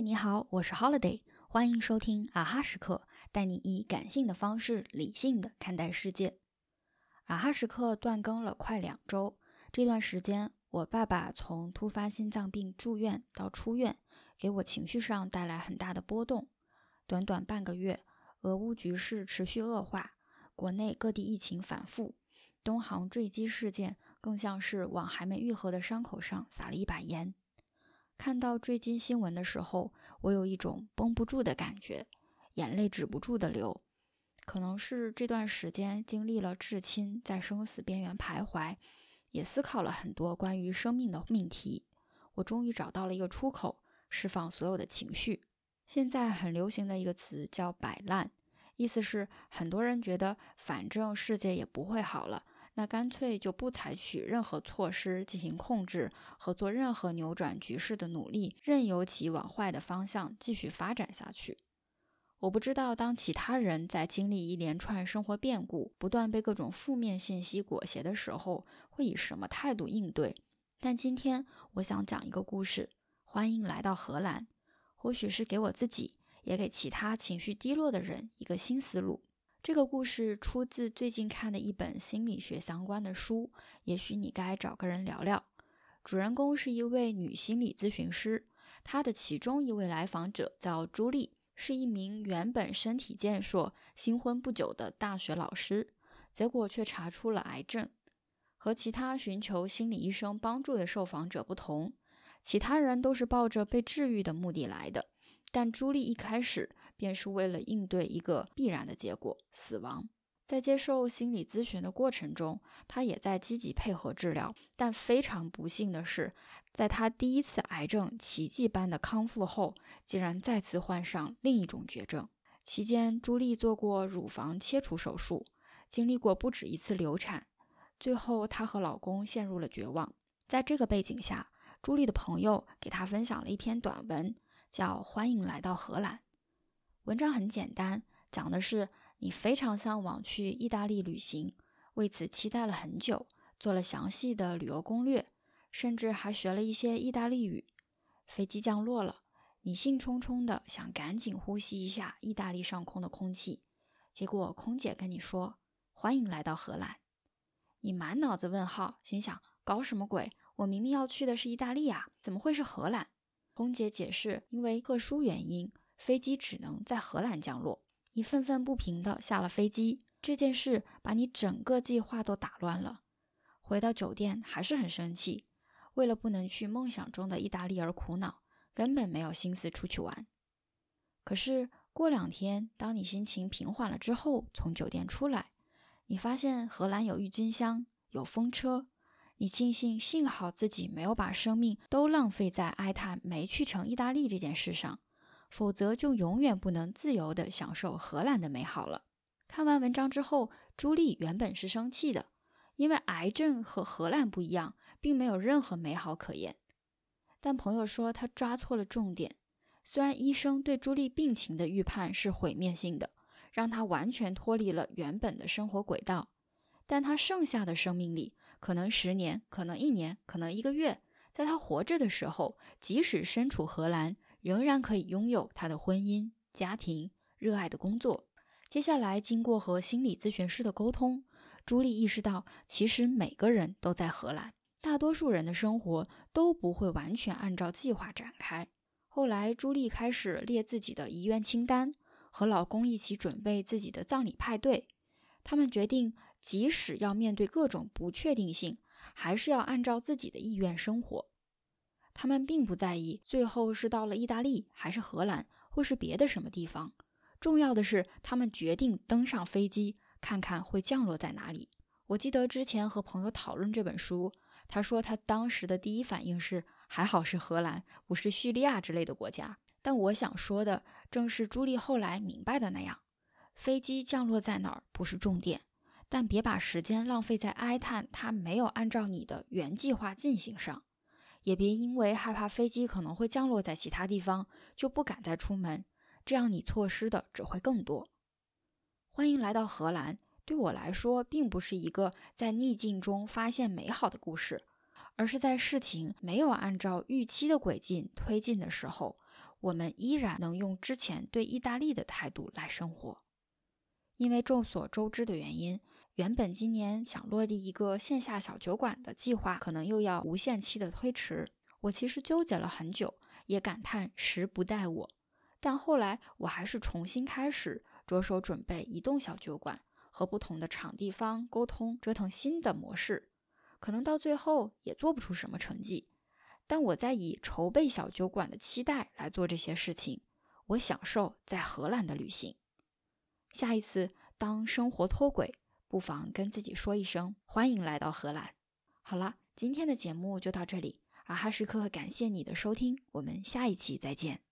你好，我是 Holiday，欢迎收听啊哈时刻，带你以感性的方式理性的看待世界。啊哈时刻断更了快两周，这段时间我爸爸从突发心脏病住院到出院，给我情绪上带来很大的波动。短短半个月，俄乌局势持续恶化，国内各地疫情反复，东航坠机事件更像是往还没愈合的伤口上撒了一把盐。看到坠机新闻的时候，我有一种绷不住的感觉，眼泪止不住的流。可能是这段时间经历了至亲在生死边缘徘徊，也思考了很多关于生命的命题。我终于找到了一个出口，释放所有的情绪。现在很流行的一个词叫“摆烂”，意思是很多人觉得反正世界也不会好了，那干脆就不采取任何措施进行控制和做任何扭转局势的努力，任由其往坏的方向继续发展下去。我不知道，当其他人在经历一连串生活变故，不断被各种负面信息裹挟的时候，会以什么态度应对。但今天我想讲一个故事，欢迎来到荷兰，或许是给我自己，也给其他情绪低落的人一个新思路。这个故事出自最近看的一本心理学相关的书，也许你该找个人聊聊。主人公是一位女心理咨询师，她的其中一位来访者叫朱莉。是一名原本身体健硕、新婚不久的大学老师，结果却查出了癌症。和其他寻求心理医生帮助的受访者不同，其他人都是抱着被治愈的目的来的，但朱莉一开始便是为了应对一个必然的结果——死亡。在接受心理咨询的过程中，他也在积极配合治疗。但非常不幸的是，在他第一次癌症奇迹般的康复后，竟然再次患上另一种绝症。期间，朱莉做过乳房切除手术，经历过不止一次流产。最后，她和老公陷入了绝望。在这个背景下，朱莉的朋友给她分享了一篇短文，叫《欢迎来到荷兰》。文章很简单，讲的是。你非常向往去意大利旅行，为此期待了很久，做了详细的旅游攻略，甚至还学了一些意大利语。飞机降落了，你兴冲冲的想赶紧呼吸一下意大利上空的空气，结果空姐跟你说：“欢迎来到荷兰。”你满脑子问号，心想：搞什么鬼？我明明要去的是意大利啊，怎么会是荷兰？空姐解释：因为特殊原因，飞机只能在荷兰降落。你愤愤不平地下了飞机，这件事把你整个计划都打乱了。回到酒店还是很生气，为了不能去梦想中的意大利而苦恼，根本没有心思出去玩。可是过两天，当你心情平缓了之后，从酒店出来，你发现荷兰有郁金香，有风车，你庆幸幸好自己没有把生命都浪费在哀叹没去成意大利这件事上。否则就永远不能自由地享受荷兰的美好了。看完文章之后，朱莉原本是生气的，因为癌症和荷兰不一样，并没有任何美好可言。但朋友说他抓错了重点。虽然医生对朱莉病情的预判是毁灭性的，让她完全脱离了原本的生活轨道，但她剩下的生命里，可能十年，可能一年，可能一个月，在她活着的时候，即使身处荷兰。仍然可以拥有他的婚姻、家庭、热爱的工作。接下来，经过和心理咨询师的沟通，朱莉意识到，其实每个人都在荷兰，大多数人的生活都不会完全按照计划展开。后来，朱莉开始列自己的遗愿清单，和老公一起准备自己的葬礼派对。他们决定，即使要面对各种不确定性，还是要按照自己的意愿生活。他们并不在意最后是到了意大利，还是荷兰，或是别的什么地方。重要的是，他们决定登上飞机，看看会降落在哪里。我记得之前和朋友讨论这本书，他说他当时的第一反应是还好是荷兰，不是叙利亚之类的国家。但我想说的正是朱莉后来明白的那样：飞机降落在哪儿不是重点，但别把时间浪费在哀叹它没有按照你的原计划进行上。也别因为害怕飞机可能会降落在其他地方，就不敢再出门，这样你错失的只会更多。欢迎来到荷兰，对我来说，并不是一个在逆境中发现美好的故事，而是在事情没有按照预期的轨迹推进的时候，我们依然能用之前对意大利的态度来生活。因为众所周知的原因，原本今年想落地一个线下小酒馆的计划，可能又要无限期的推迟。我其实纠结了很久，也感叹时不待我。但后来我还是重新开始，着手准备移动小酒馆，和不同的场地方沟通，折腾新的模式。可能到最后也做不出什么成绩，但我在以筹备小酒馆的期待来做这些事情。我享受在荷兰的旅行。下一次当生活脱轨，不妨跟自己说一声欢迎来到荷兰。好了，今天的节目就到这里，阿哈时刻感谢你的收听，我们下一期再见。